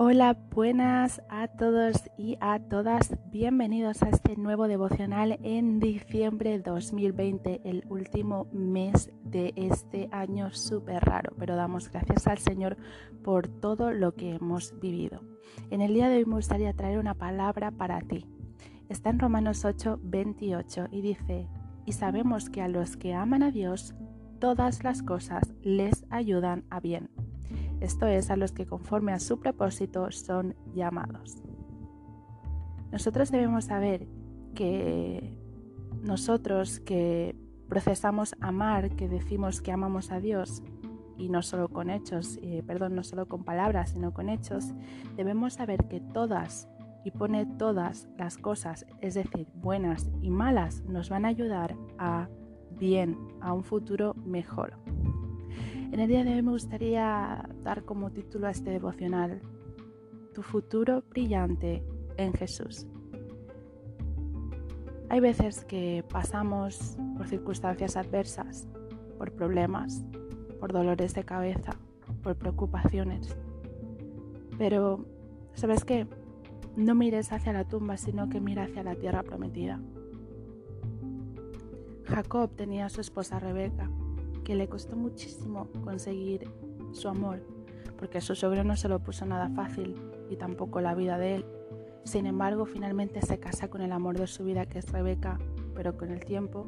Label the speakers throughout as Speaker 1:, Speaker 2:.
Speaker 1: Hola, buenas a todos y a todas. Bienvenidos a este nuevo devocional en diciembre 2020, el último mes de este año súper raro, pero damos gracias al Señor por todo lo que hemos vivido. En el día de hoy me gustaría traer una palabra para ti. Está en Romanos 8, 28 y dice, y sabemos que a los que aman a Dios, todas las cosas les ayudan a bien esto es a los que conforme a su propósito son llamados. Nosotros debemos saber que nosotros que procesamos amar, que decimos que amamos a Dios, y no solo con hechos, eh, perdón, no solo con palabras, sino con hechos, debemos saber que todas, y pone todas las cosas, es decir, buenas y malas, nos van a ayudar a bien, a un futuro mejor. En el día de hoy me gustaría dar como título a este devocional, Tu futuro brillante en Jesús. Hay veces que pasamos por circunstancias adversas, por problemas, por dolores de cabeza, por preocupaciones. Pero, ¿sabes qué? No mires hacia la tumba, sino que mira hacia la tierra prometida. Jacob tenía a su esposa Rebeca que le costó muchísimo conseguir su amor, porque su suegro no se lo puso nada fácil y tampoco la vida de él. Sin embargo, finalmente se casa con el amor de su vida, que es Rebeca, pero con el tiempo,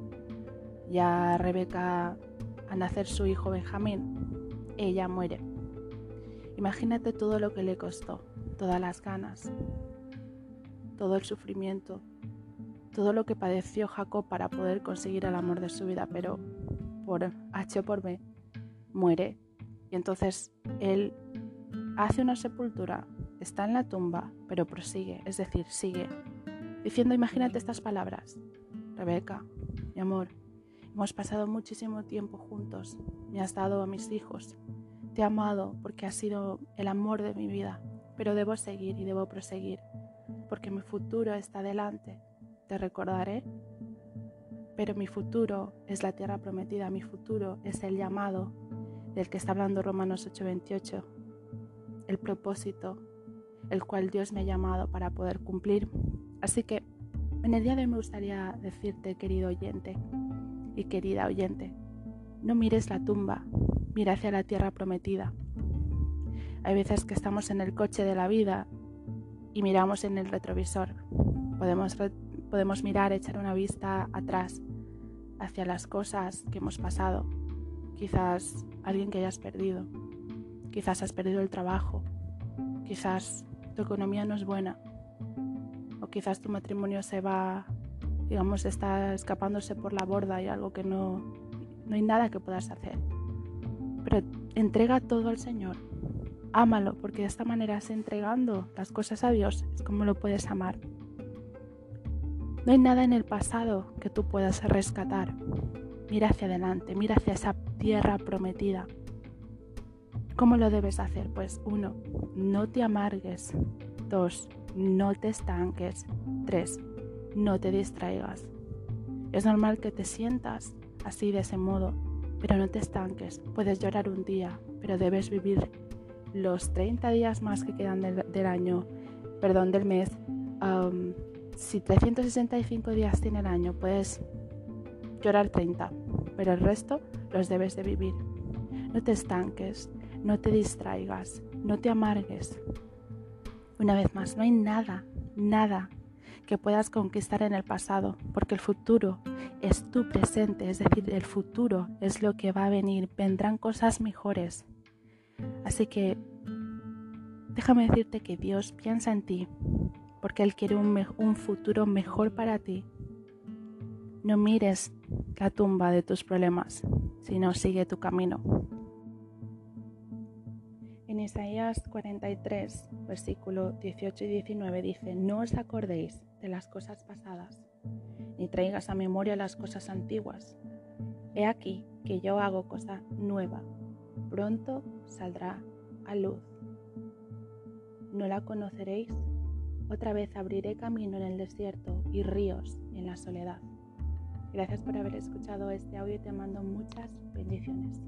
Speaker 1: ya Rebeca, a nacer su hijo Benjamín, ella muere. Imagínate todo lo que le costó, todas las ganas, todo el sufrimiento, todo lo que padeció Jacob para poder conseguir el amor de su vida, pero por H o por B, muere. Y entonces él hace una sepultura, está en la tumba, pero prosigue, es decir, sigue, diciendo, imagínate estas palabras, Rebeca, mi amor, hemos pasado muchísimo tiempo juntos, me has dado a mis hijos, te he amado porque has sido el amor de mi vida, pero debo seguir y debo proseguir, porque mi futuro está delante, te recordaré pero mi futuro es la tierra prometida, mi futuro es el llamado del que está hablando Romanos 8:28, el propósito, el cual Dios me ha llamado para poder cumplir. Así que en el día de hoy me gustaría decirte, querido oyente y querida oyente, no mires la tumba, mira hacia la tierra prometida. Hay veces que estamos en el coche de la vida y miramos en el retrovisor. Podemos, podemos mirar, echar una vista atrás hacia las cosas que hemos pasado. Quizás alguien que hayas perdido. Quizás has perdido el trabajo. Quizás tu economía no es buena. O quizás tu matrimonio se va, digamos, está escapándose por la borda y algo que no, no hay nada que puedas hacer. Pero entrega todo al Señor. Ámalo, porque de esta manera, es entregando las cosas a Dios, es como lo puedes amar. No hay nada en el pasado que tú puedas rescatar. Mira hacia adelante, mira hacia esa tierra prometida. ¿Cómo lo debes hacer? Pues uno, no te amargues. Dos, no te estanques. Tres, no te distraigas. Es normal que te sientas así de ese modo, pero no te estanques. Puedes llorar un día, pero debes vivir los 30 días más que quedan del, año, perdón, del mes, si 365 días tiene el año, puedes llorar 30, pero el resto los debes de vivir. No te estanques, no te distraigas, no te amargues. Una vez más, no hay nada, nada que puedas conquistar en el pasado, porque el futuro es tu presente, es decir, el futuro es lo que va a venir, vendrán cosas mejores. Así que déjame decirte que Dios piensa en ti, porque Él quiere un, futuro mejor para ti. No mires la tumba de tus problemas, sino sigue tu camino. En Isaías 43, versículo 18 y 19 dice, no os acordéis de las cosas pasadas, ni traigas a memoria las cosas antiguas. He aquí que yo hago cosa nueva, pronto saldrá a luz. ¿No la conoceréis? Otra vez abriré camino en el desierto y ríos en la soledad. Gracias por haber escuchado este audio y te mando muchas bendiciones.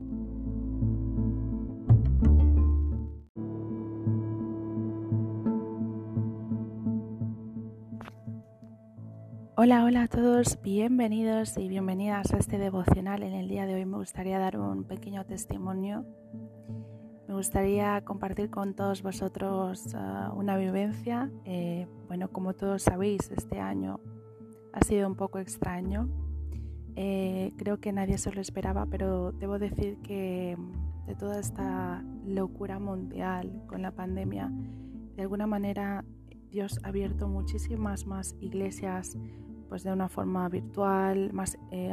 Speaker 1: Hola, hola a todos, bienvenidos y bienvenidas a este devocional. En el día de hoy me gustaría dar un pequeño testimonio me gustaría compartir con todos vosotros uh, una vivencia. Eh, bueno, como todos sabéis, este año ha sido un poco extraño. Eh, creo que nadie se lo esperaba, pero debo decir que mm, de toda esta locura mundial con la pandemia, de alguna manera Dios ha abierto muchísimas más iglesias pues de una forma virtual, más, eh,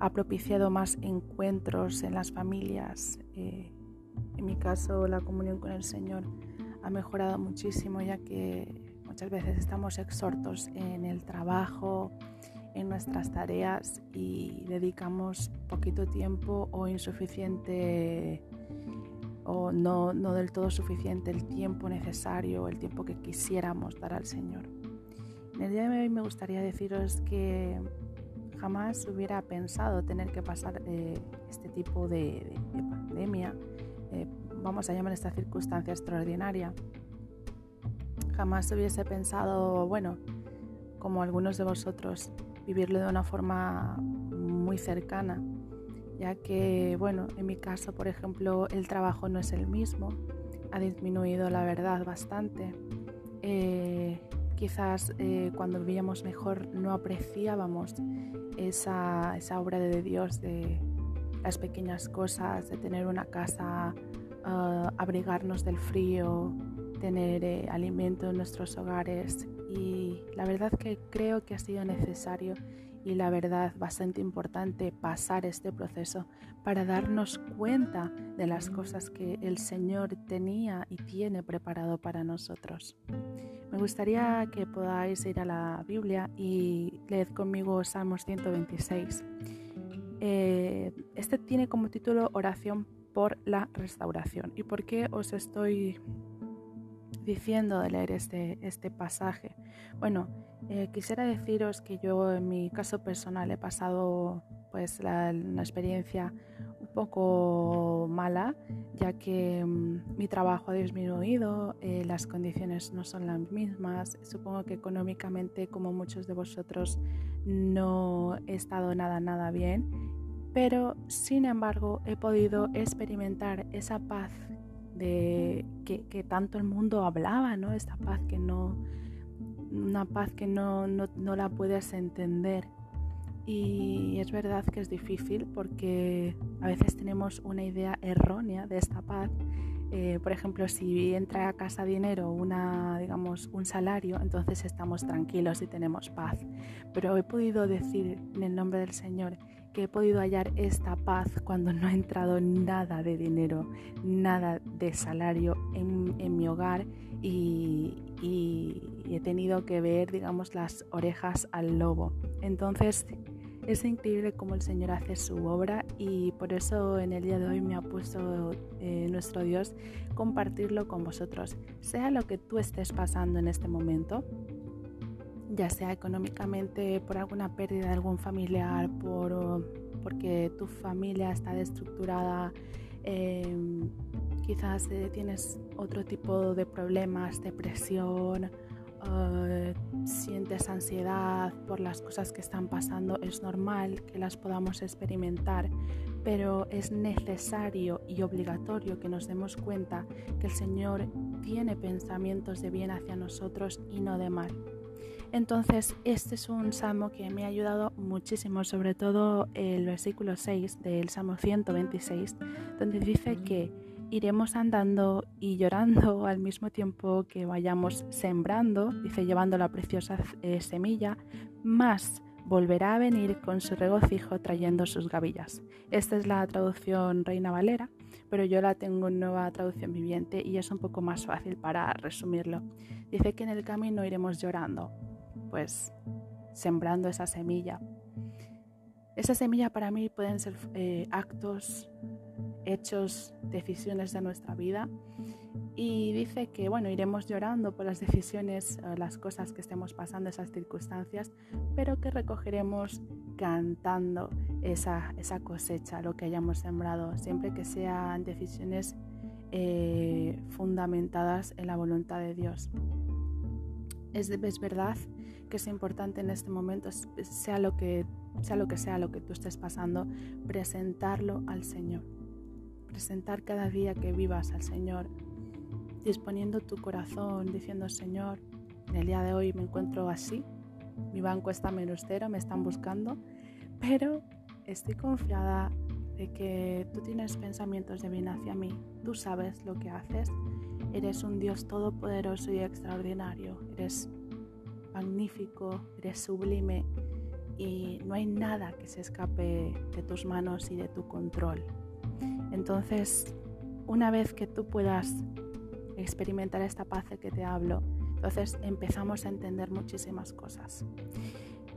Speaker 1: ha, propiciado más encuentros en las familias. Eh, en mi caso, la comunión con el Señor ha mejorado muchísimo ya que muchas veces estamos exhortos en el trabajo, en nuestras tareas y dedicamos poquito tiempo o insuficiente o no, no del todo suficiente el tiempo necesario, el tiempo que quisiéramos dar al Señor. En el día de hoy me gustaría deciros que jamás hubiera pensado tener que pasar eh, este tipo de, pandemia, eh, vamos a llamar esta circunstancia extraordinaria. Jamás hubiese pensado, bueno, como algunos de vosotros, vivirlo de una forma muy cercana, ya que, bueno, en mi caso, por ejemplo, el trabajo no es el mismo, ha disminuido la verdad bastante. Eh, quizás eh, cuando vivíamos mejor no apreciábamos esa, obra de Dios, de las pequeñas cosas, de tener una casa, ah, abrigarnos del frío, tener eh, alimento en nuestros hogares. Y la verdad que creo que ha sido necesario y la verdad bastante importante pasar este proceso para darnos cuenta de las cosas que el Señor tenía y tiene preparado para nosotros. Me gustaría que podáis ir a la Biblia y leed conmigo Salmos 126. Eh, este tiene como título Oración por la restauración. ¿Y por qué os estoy diciendo de leer este, este pasaje? Bueno, eh, quisiera deciros que yo en mi caso personal he pasado pues la, una experiencia poco mala, ya que mm, mi trabajo ha disminuido, eh, las condiciones no son las mismas. Supongo que económicamente, como muchos de vosotros, no he estado nada, nada bien, pero sin embargo he podido experimentar esa paz de que, tanto el mundo hablaba, ¿no? Esta paz que no, una paz que no, no, no la puedes entender y es verdad que es difícil porque a veces tenemos una idea errónea de esta paz. Eh, por ejemplo, si entra a casa dinero, una, digamos, un salario, entonces estamos tranquilos y tenemos paz. Pero he podido decir en el nombre del Señor que he podido hallar esta paz cuando no ha entrado nada de dinero, nada de salario en, mi hogar y, y, he tenido que ver, digamos, las orejas al lobo. Entonces, es increíble cómo el Señor hace su obra y por eso en el día de hoy me ha puesto eh, nuestro Dios compartirlo con vosotros. Sea lo que tú estés pasando en este momento, ya sea económicamente por alguna pérdida de algún familiar, por, porque tu familia está destructurada, em, quizás eh, tienes otro tipo de problemas, depresión, eh, sientes ansiedad por las cosas que están pasando, es normal que las podamos experimentar, pero es necesario y obligatorio que nos demos cuenta que el Señor tiene pensamientos de bien hacia nosotros y no de mal. Entonces, este es un salmo que me ha ayudado muchísimo, sobre todo el versículo 6 del Salmo 126, donde dice que iremos andando y llorando al mismo tiempo que vayamos sembrando, dice llevando la preciosa eh, semilla, más volverá a venir con su regocijo trayendo sus gavillas. Esta es la traducción Reina Valera, pero yo la tengo en nueva traducción viviente y es un poco más fácil para resumirlo. Dice que en el camino iremos llorando, pues sembrando esa semilla. Esa semilla para mí pueden ser eh, actos, hechos, decisiones de nuestra vida. Y dice que, bueno, iremos llorando por las decisiones, las cosas que estemos pasando, esas circunstancias, pero que recogeremos cantando esa, esa cosecha, lo que hayamos sembrado, siempre que sean decisiones eh, fundamentadas en la voluntad de Dios. Es, es verdad que es importante en este momento, sea lo que sea lo que sea lo que tú estés pasando, presentarlo al Señor. Presentar cada día que vivas al Señor, disponiendo tu corazón, diciendo, Señor, en el día de hoy me encuentro así, mi banco está menos cero, me están buscando, pero estoy confiada de que tú tienes pensamientos de bien hacia mí, tú sabes lo que haces, eres un Dios todopoderoso y extraordinario, eres magnífico, eres sublime y no hay nada que se escape de tus manos y de tu control. Entonces, una vez que tú puedas experimentar esta paz de que te hablo, entonces empezamos a entender muchísimas cosas.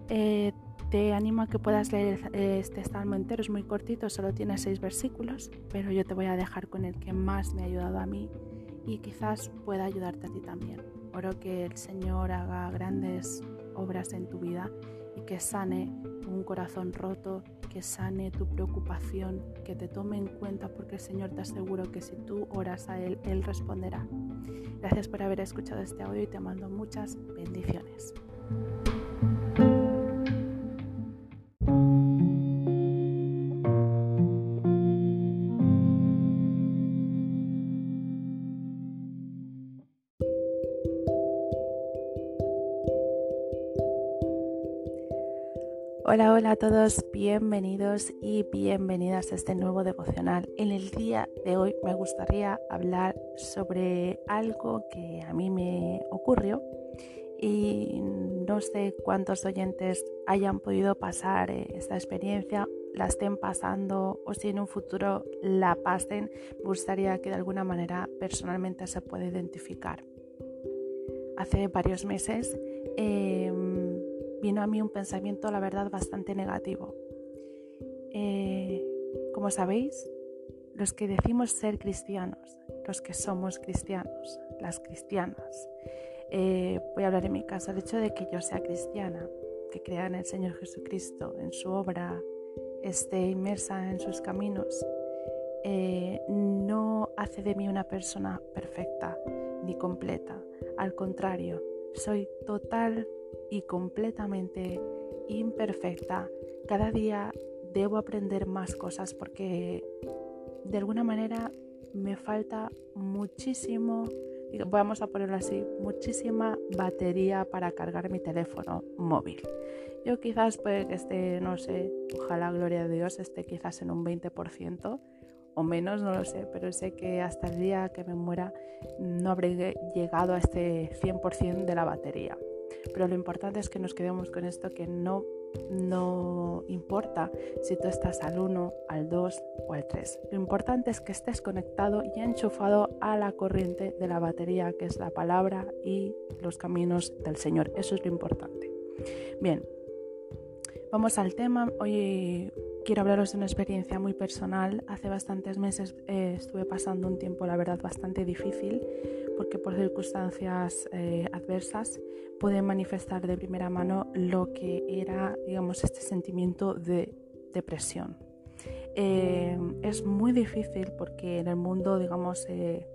Speaker 1: Eh, te animo a que puedas leer este salmo entero, es muy cortito, solo tiene seis versículos, pero yo te voy a dejar con el que más me ha ayudado a mí y quizás pueda ayudarte a ti también. Oro que el Señor haga grandes obras en tu vida y que sane un corazón roto, que sane tu preocupación, que te tome en cuenta porque el Señor te aseguro que si tú oras a Él, Él responderá. Gracias por haber escuchado este audio y te mando muchas bendiciones. Hola, hola a todos, bienvenidos y bienvenidas a este nuevo devocional. En el día de hoy me gustaría hablar sobre algo que a mí me ocurrió y no sé cuántos oyentes hayan podido pasar eh, esta experiencia, la estén pasando o si en un futuro la pasen, me gustaría que de alguna manera personalmente se pueda identificar. Hace varios meses em, vino a mí un pensamiento, la verdad, bastante negativo. Eh, como sabéis, los que decimos ser cristianos, los que somos cristianos, las cristianas, eh, voy a hablar en mi caso, el hecho de que yo sea cristiana, que crea en el Señor Jesucristo, en su obra, esté inmersa en sus caminos, eh, no hace de mí una persona perfecta ni completa. Al contrario, soy total y completamente imperfecta. Cada día debo aprender más cosas porque de alguna manera me falta muchísimo, vamos a ponerlo así, muchísima batería para cargar mi teléfono móvil. Yo quizás puede que esté, no sé, ojalá gloria a Dios, esté quizás en un 20% o menos, no lo sé, pero sé que hasta el día que me muera no habré llegado a este 100% de la batería. Pero lo importante es que nos quedemos con esto que no, no importa si tú estás al 1, al 2 o al 3. Lo importante es que estés conectado y enchufado a la corriente de la batería, que es la palabra y los caminos del Señor. Eso es lo importante. Bien, vamos al tema. Hoy quiero hablaros de una experiencia muy personal. Hace bastantes meses eh, estuve pasando un tiempo, la verdad, bastante difícil porque por circunstancias eh, adversas pude manifestar de primera mano lo que era, digamos, este sentimiento de depresión. Eh, es muy difícil porque en el mundo, digamos, de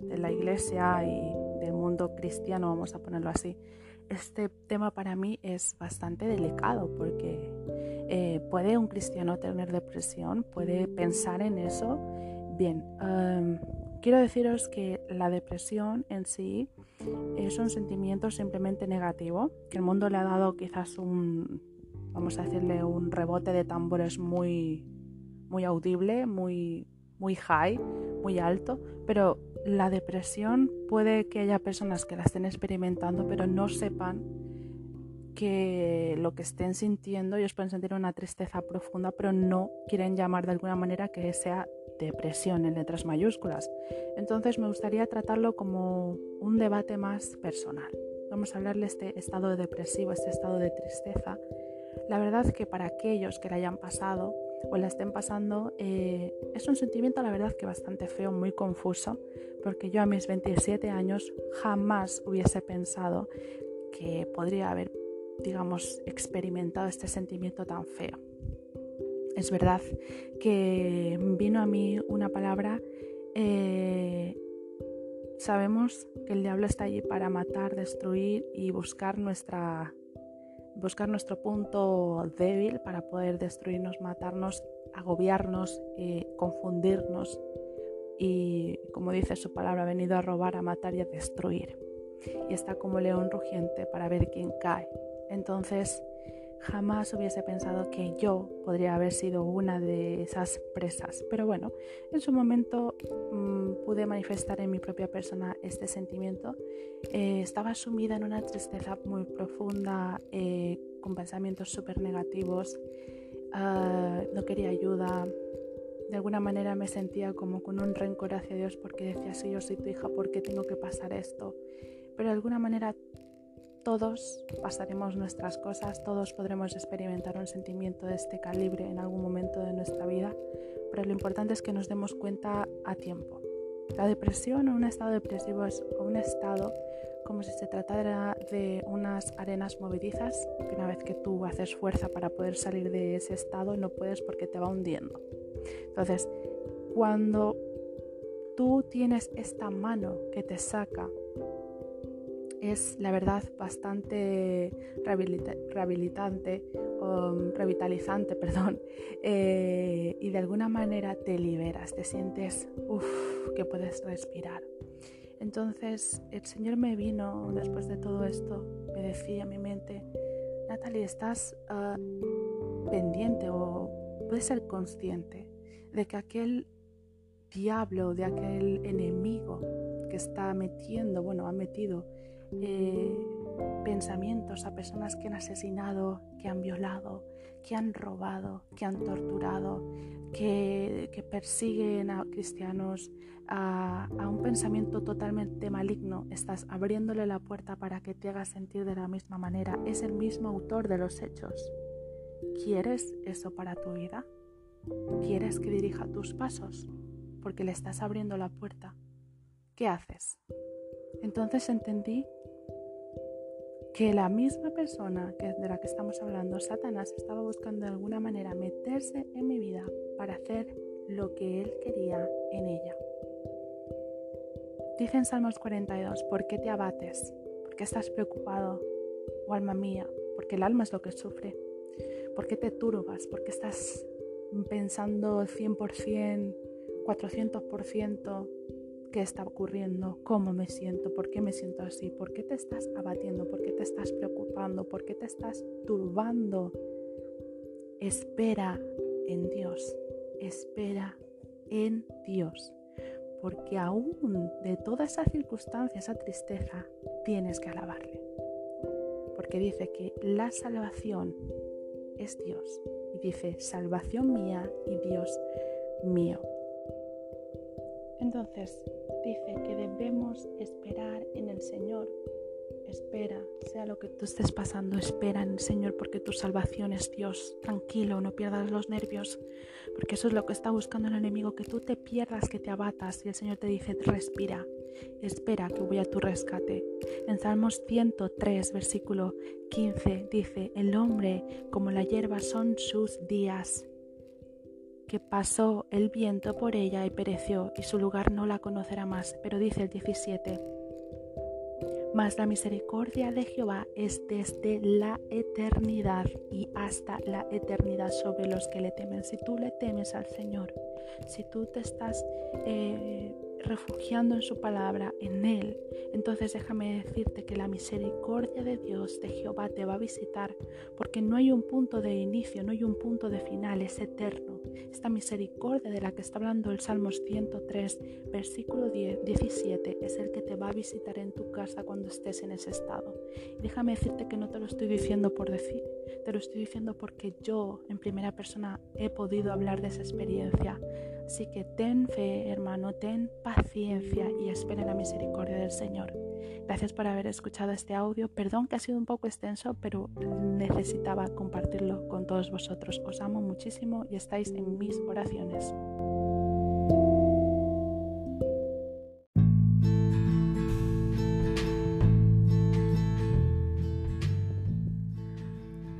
Speaker 1: la iglesia y del mundo cristiano, vamos a ponerlo así, este tema para mí es bastante delicado porque eh, ¿Puede un cristiano tener depresión? ¿Puede pensar en eso? Bien, em, quiero deciros que la depresión en sí es un sentimiento simplemente negativo, que el mundo le ha dado quizás un, vamos a decirle, un rebote de tambores muy, muy audible, muy, muy high, muy alto, pero la depresión puede que haya personas que la estén experimentando, pero no sepan que lo que estén sintiendo, ellos pueden sentir una tristeza profunda, pero no quieren llamar de alguna manera que sea depresión en letras mayúsculas. Entonces me gustaría tratarlo como un debate más personal. Vamos a hablarle de este estado depresivo, este estado de tristeza. La verdad que para aquellos que la hayan pasado o la estén pasando, eh, es un sentimiento, la verdad, que bastante feo, muy confuso, porque yo a mis 27 años jamás hubiese pensado que podría haber digamos, experimentado este sentimiento tan feo. Es verdad que vino a mí una palabra eh, sabemos que el diablo está allí para matar, destruir y buscar nuestra buscar nuestro punto débil para poder destruirnos, matarnos, agobiarnos, eh, confundirnos y, como dice su palabra, ha venido a robar, a matar y a destruir. Y está como león rugiente para ver quién cae. Entonces, jamás hubiese pensado que yo podría haber sido una de esas presas. Pero bueno, en su momento mm, pude manifestar en mi propia persona este sentimiento. Eh, estaba sumida en una tristeza muy profunda, eh, con pensamientos súper negativos. Ah, no quería ayuda. De alguna manera me sentía como con un rencor hacia Dios porque decía, si yo soy tu hija, ¿por qué tengo que pasar esto? Pero de alguna manera todos pasaremos nuestras cosas, todos podremos experimentar un sentimiento de este calibre en algún momento de nuestra vida, pero lo importante es que nos demos cuenta a tiempo. La depresión o un estado depresivo es un estado como si se tratara de unas arenas movedizas, que una vez que tú haces fuerza para poder salir de ese estado no puedes porque te va hundiendo. Entonces, cuando tú tienes esta mano que te saca es la verdad bastante rehabilitante, um, revitalizante, perdón, eh, y de alguna manera te liberas, te sientes que puedes respirar. Entonces el Señor me vino después de todo esto, me decía a mi mente, Natalie, estás ah, pendiente o puedes ser consciente de que aquel diablo, de aquel enemigo que está metiendo, bueno, ha metido eh, pensamientos a personas que han asesinado, que han violado, que han robado, que han torturado, que, persiguen a cristianos, a, a, un pensamiento totalmente maligno, estás abriéndole la puerta para que te haga sentir de la misma manera. Es el mismo autor de los hechos. ¿Quieres eso para tu vida? ¿Quieres que dirija tus pasos? Porque le estás abriendo la puerta. ¿Qué haces? Entonces entendí que la misma persona que de la que estamos hablando, Satanás, estaba buscando de alguna manera meterse en mi vida para hacer lo que él quería en ella. Dice en Salmos 42, ¿por qué te abates? ¿Por qué estás preocupado? Oh alma mía, porque el alma es lo que sufre. ¿Por qué te turbas? ¿Por qué estás pensando 100%, 400%? Qué está ocurriendo, cómo me siento, por qué me siento así, por qué te estás abatiendo, por qué te estás preocupando, por qué te estás turbando. Espera en Dios, espera en Dios, porque aún de toda esa circunstancia, esa tristeza, tienes que alabarle. Porque dice que la salvación es Dios. Y dice, salvación mía y Dios mío. Entonces dice que debemos esperar en el Señor. Espera, sea lo que tú estés pasando, espera en el Señor porque tu salvación es Dios. Tranquilo, no pierdas los nervios, porque eso es lo que está buscando el enemigo, que tú te pierdas, que te abatas. Y el Señor te dice, respira, espera que voy a tu rescate. En Salmos 103, versículo 15 dice, el hombre como la hierba son sus días que pasó el viento por ella y pereció, y su lugar no la conocerá más. Pero dice el 17, mas la misericordia de Jehová es desde la eternidad y hasta la eternidad sobre los que le temen. Si tú le temes al Señor, si tú te estás... Eh, refugiando en su palabra, en Él, entonces déjame decirte que la misericordia de Dios, de Jehová, te va a visitar, porque no hay un punto de inicio, no hay un punto de final, es eterno. Esta misericordia de la que está hablando el Salmos 103, versículo 10, 17, es el que te va a visitar en tu casa cuando estés en ese estado. déjame decirte que no te lo estoy diciendo por decir, te lo estoy diciendo porque yo en primera persona he podido hablar de esa experiencia. Así que ten fe, hermano, ten paciencia y espera la misericordia del Señor. Gracias por haber escuchado este audio. Perdón que ha sido un poco extenso, pero necesitaba compartirlo con todos vosotros. Os amo muchísimo y estáis en mis oraciones.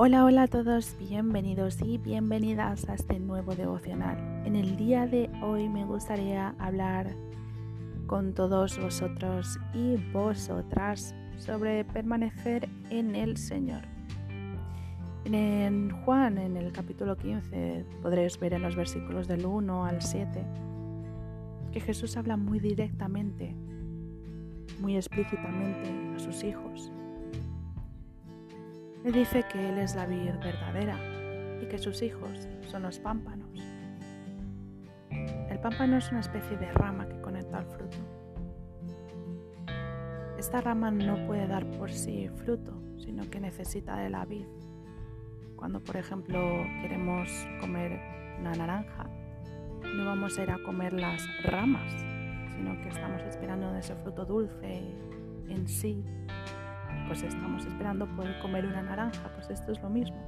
Speaker 1: Hola, hola a todos, bienvenidos y bienvenidas a este nuevo devocional. En el día de hoy me gustaría hablar con todos vosotros y vosotras sobre permanecer en el Señor. En Juan, en el capítulo 15, podréis ver en los versículos del 1 al 7, que Jesús habla muy directamente, muy explícitamente a sus hijos. Le dice que Él es la vid verdadera y que sus hijos son los pámpanos. El pámpano es una especie de rama que conecta al fruto. Esta rama no puede dar por sí fruto, sino que necesita de la vid. Cuando, por ejemplo, queremos comer una naranja, no vamos a ir a comer las ramas, sino que estamos esperando ese fruto dulce en sí. Pues estamos esperando poder comer una naranja, pues esto es lo mismo.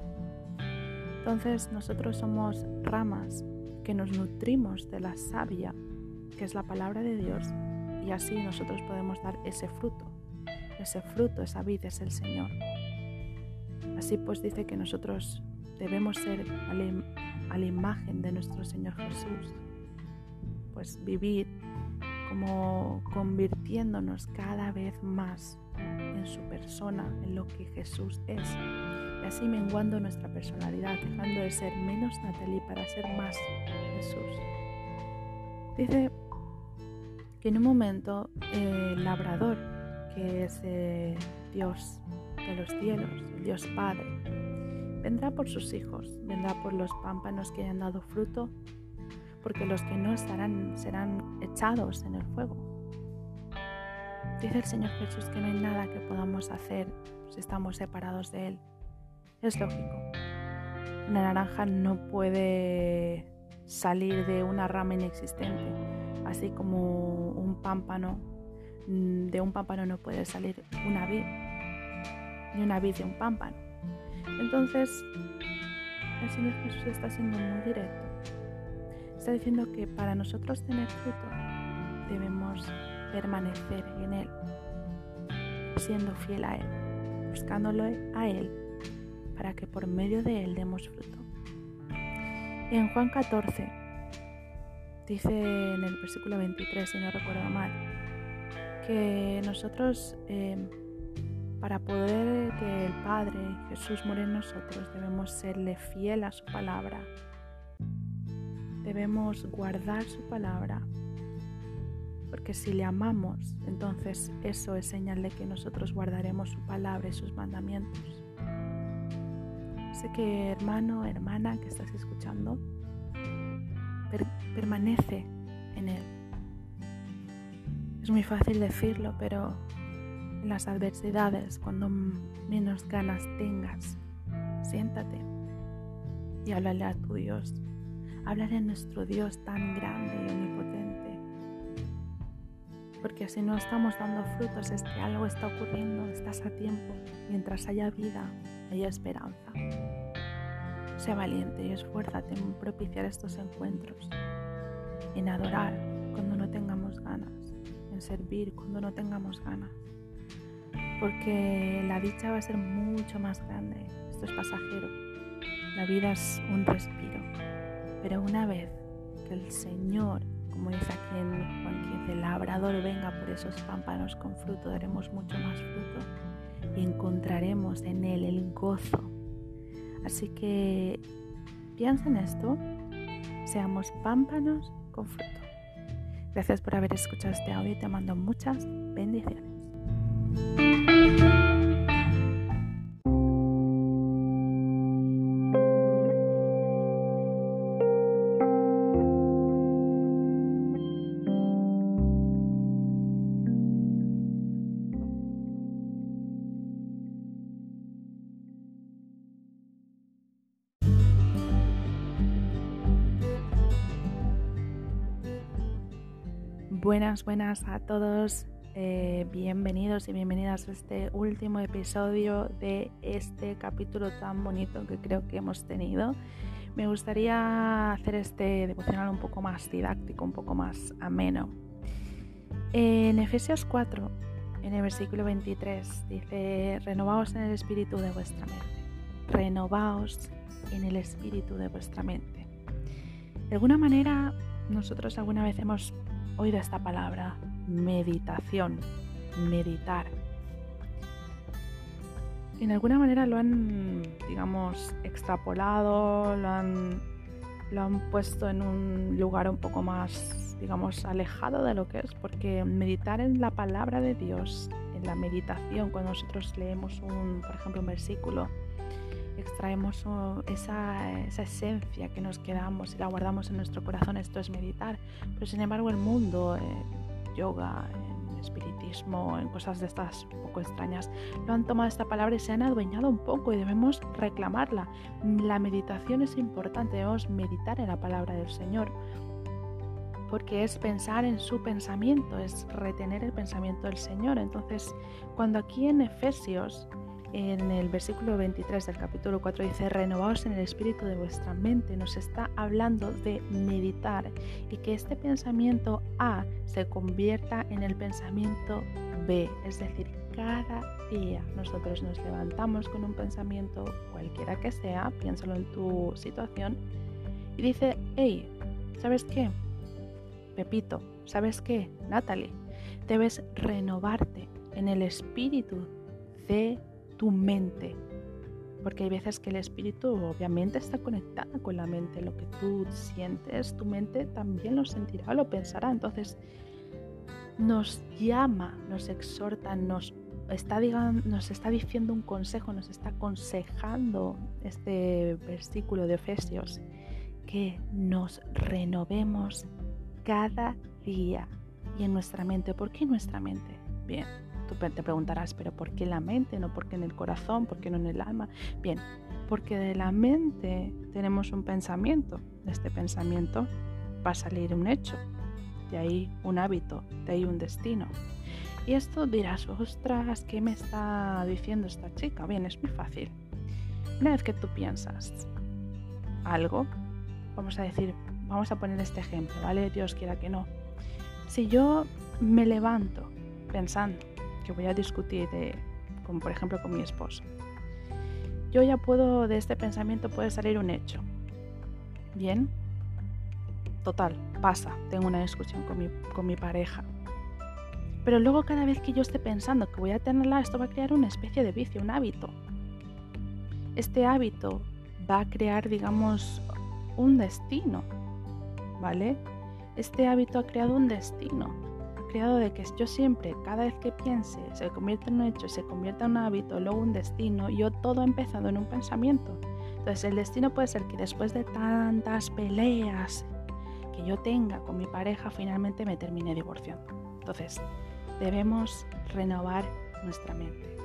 Speaker 1: Entonces nosotros somos ramas que nos nutrimos de la savia, que es la palabra de Dios, y así nosotros podemos dar ese fruto. Ese fruto, esa vid es el Señor. Así pues dice que nosotros debemos ser a la, imagen de nuestro Señor Jesús, pues vivir como convirtiéndonos cada vez más en su persona, en lo que Jesús es, y así menguando nuestra personalidad, dejando de ser menos Natalie para ser más Jesús. Dice que en un momento el labrador, que es eh, Dios de los cielos, el Dios Padre, vendrá por sus hijos, vendrá por los pámpanos que hayan dado fruto, porque los que no estarán serán echados en el fuego. Dice el Señor Jesús que no hay nada que podamos hacer si estamos separados de Él. Es lógico. Una naranja no puede salir de una rama inexistente, así como un pámpano, de un pámpano no puede salir una vid ni una vid de un pámpano. Entonces, el Señor Jesús está siendo muy directo. Está diciendo que para nosotros tener fruto debemos permanecer en Él, siendo fiel a Él, buscándolo a Él, para que por medio de Él demos fruto. En Juan 14 dice en el versículo 23, si no recuerdo mal, que nosotros eh, para poder que el Padre Jesús muere en nosotros, debemos serle fiel a su palabra. Debemos guardar su palabra. Porque si le amamos, entonces eso es señal de que nosotros guardaremos su palabra y sus mandamientos. Sé que hermano, hermana que estás escuchando, permanece en Él. Es muy fácil decirlo, pero en las adversidades, cuando menos ganas tengas, siéntate y háblale a tu Dios. Háblale a nuestro Dios tan grande y omnipotente. Porque si no estamos dando frutos es que algo está ocurriendo, estás a tiempo. Mientras haya vida, haya esperanza. Sea valiente y esfuérzate en propiciar estos encuentros, en adorar cuando no tengamos ganas, en servir cuando no tengamos ganas porque la dicha va a ser mucho más grande. Esto es pasajero. La vida es un respiro. Pero una vez que el Señor, como dice aquí en Juan 15, el labrador venga por esos pámpanos con fruto, daremos mucho más fruto y encontraremos en Él el gozo. Así que piensa en esto, seamos pámpanos con fruto. Gracias por haber escuchado este audio y te mando muchas bendiciones. Buenas, buenas a todos. Eh, bienvenidos y bienvenidas a este último episodio de este capítulo tan bonito que creo que hemos tenido. Me gustaría hacer este devocional un poco más didáctico, un poco más ameno. En Efesios 4, en el versículo 23, dice, renovaos en el espíritu de vuestra mente. Renovaos en el espíritu de vuestra mente. De alguna manera, nosotros alguna vez hemos oído esta palabra meditación, meditar. En alguna manera lo han, digamos, extrapolado, lo han, lo han puesto en un lugar un poco más, digamos, alejado de lo que es, porque meditar en la palabra de Dios, en la meditación, cuando nosotros leemos un, por ejemplo, un versículo, extraemos esa, esencia que nos quedamos y la guardamos en nuestro corazón, esto es meditar. Pero sin embargo el mundo, en yoga, en espiritismo, en cosas de estas un poco extrañas, lo han tomado esta palabra y se han adueñado un poco y debemos reclamarla. La meditación es importante, debemos meditar en la palabra del Señor porque es pensar en su pensamiento, es retener el pensamiento del Señor. Entonces, cuando aquí en Efesios en el versículo 23 del capítulo 4 dice, renovaos en el espíritu de vuestra mente. Nos está hablando de meditar y que este pensamiento A se convierta en el pensamiento B. Es decir, cada día nosotros nos levantamos con un pensamiento, cualquiera que sea, piénsalo en tu situación, y dice, hey, ¿sabes qué? Pepito, ¿sabes qué? Natalie, debes renovarte en el espíritu de tu mente. Porque hay veces que el espíritu obviamente está conectada con la mente. Lo que tú sientes, tu mente también lo sentirá, lo pensará. Entonces nos llama, nos exhorta, nos está, nos está diciendo un consejo, nos está aconsejando este versículo de Efesios, que nos renovemos cada día y en nuestra mente. ¿Por qué nuestra mente? Bien, Tú te preguntarás, pero ¿por qué la mente? ¿No por qué en el corazón? ¿Por qué no en el alma? Bien, porque de la mente tenemos un pensamiento. De este pensamiento va a salir un hecho. De ahí un hábito, de ahí un destino. Y esto dirás, ostras, ¿qué me está diciendo esta chica? Bien, es muy fácil. Una vez que tú piensas algo, vamos a decir, vamos a poner este ejemplo, ¿vale? Dios quiera que no. Si yo me levanto pensando, voy a discutir, como por ejemplo con mi esposo. Yo ya puedo, de este pensamiento puede salir un hecho. Bien, total, pasa, tengo una discusión con mi, con mi pareja. Pero luego cada vez que yo esté pensando que voy a tenerla, esto va a crear una especie de vicio, un hábito. Este hábito va a crear, digamos, un destino, ¿vale? Este hábito ha creado un destino creado de que yo siempre, cada vez que piense, se convierte en un hecho, se convierta en un hábito, luego un destino, yo todo ha empezado en un pensamiento. Entonces el destino puede ser que después de tantas peleas que yo tenga con mi pareja, finalmente me termine divorciando. Entonces debemos renovar nuestra mente.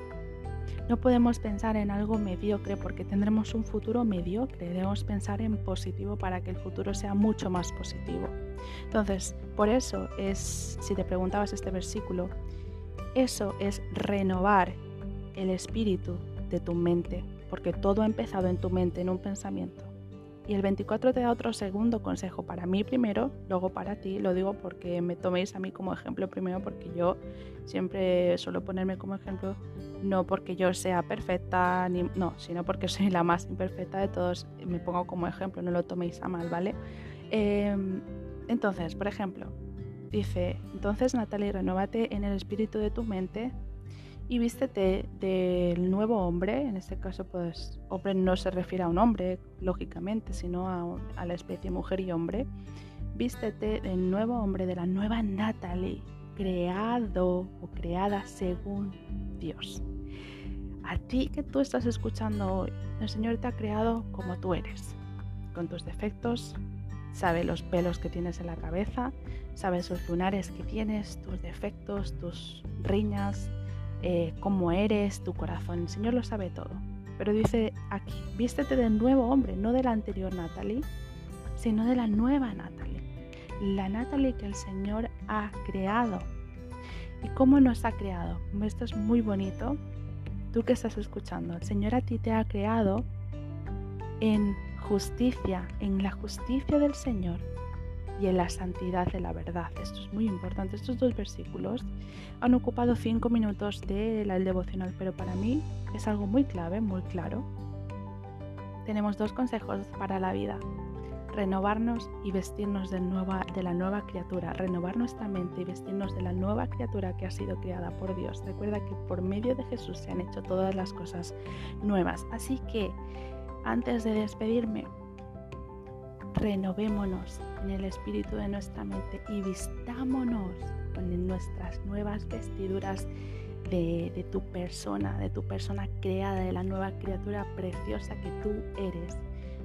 Speaker 1: No podemos pensar en algo mediocre porque tendremos un futuro mediocre. Debemos pensar en positivo para que el futuro sea mucho más positivo. Entonces, por eso es, si te preguntabas este versículo, eso es renovar el espíritu de tu mente, porque todo ha empezado en tu mente, en un pensamiento. Y el 24 te da otro segundo consejo para mí primero, luego para ti. Lo digo porque me toméis a mí como ejemplo primero, porque yo siempre suelo ponerme como ejemplo, no porque yo sea perfecta, ni, no, sino porque soy la más imperfecta de todos. Me pongo como ejemplo, no lo toméis a mal, ¿vale? Em, entonces, por ejemplo, dice, entonces Natalie, renóvate en el espíritu de tu mente y vístete del nuevo hombre, en este caso pues hombre no se refiere a un hombre, lógicamente, sino a, la especie mujer y hombre, vístete del nuevo hombre, de la nueva Natalie, creado o creada según Dios. A ti que tú estás escuchando hoy, el Señor te ha creado como tú eres, con tus defectos, sabe los pelos que tienes en la cabeza, sabe los lunares que tienes, tus defectos, tus riñas, eh, cómo eres, tu corazón. El Señor lo sabe todo. Pero dice aquí, vístete del nuevo hombre, no de la anterior Natalie, sino de la nueva Natalie. La Natalie que el Señor ha creado. ¿Y cómo nos ha creado? Esto es muy bonito. Tú que estás escuchando, el Señor a ti te ha creado en justicia, en la justicia del Señor y en la santidad de la verdad. Esto es muy importante. Estos dos versículos han ocupado cinco minutos del de devocional, pero para mí es algo muy clave, muy claro. Tenemos dos consejos para la vida. renovarnos y vestirnos de, la nueva criatura, renovar nuestra mente y vestirnos de la nueva criatura que ha sido creada por Dios. Recuerda que por medio de Jesús se han hecho todas las cosas nuevas. Así que antes de despedirme, renovémonos en el espíritu de nuestra mente y vistámonos con nuestras nuevas vestiduras de, tu persona, de tu persona creada, de la nueva criatura preciosa que tú eres,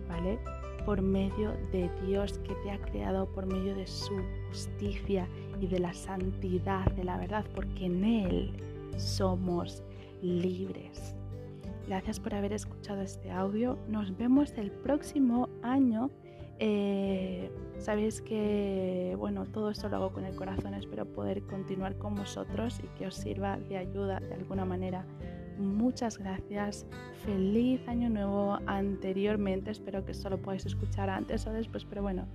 Speaker 1: ¿vale? Por medio de Dios que te ha creado, por medio de su justicia y de la santidad, de la verdad, porque en Él somos libres. Gracias por haber escuchado este audio. Nos vemos el próximo año eh, sabéis que, bueno, todo esto lo hago con el corazón, espero poder continuar con vosotros y que os sirva de ayuda de alguna manera. Muchas gracias, feliz año nuevo anteriormente, espero que esto lo podáis escuchar antes o después, pero bueno,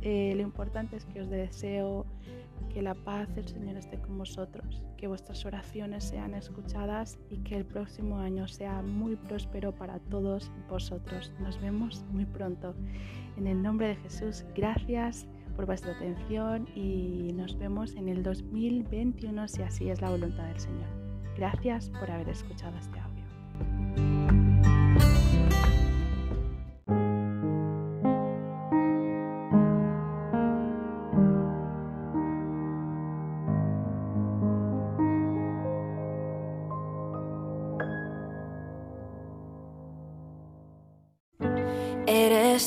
Speaker 1: eh, lo importante es que os deseo que la paz del Señor esté con vosotros, que vuestras oraciones sean escuchadas y que el próximo año sea muy próspero para todos vosotros. Nos vemos muy pronto. En el nombre de Jesús, gracias por vuestra atención y nos vemos en el 2021 si así es la voluntad del Señor. Gracias por haber escuchado este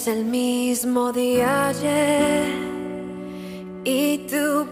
Speaker 2: Es el mismo día ayer y tu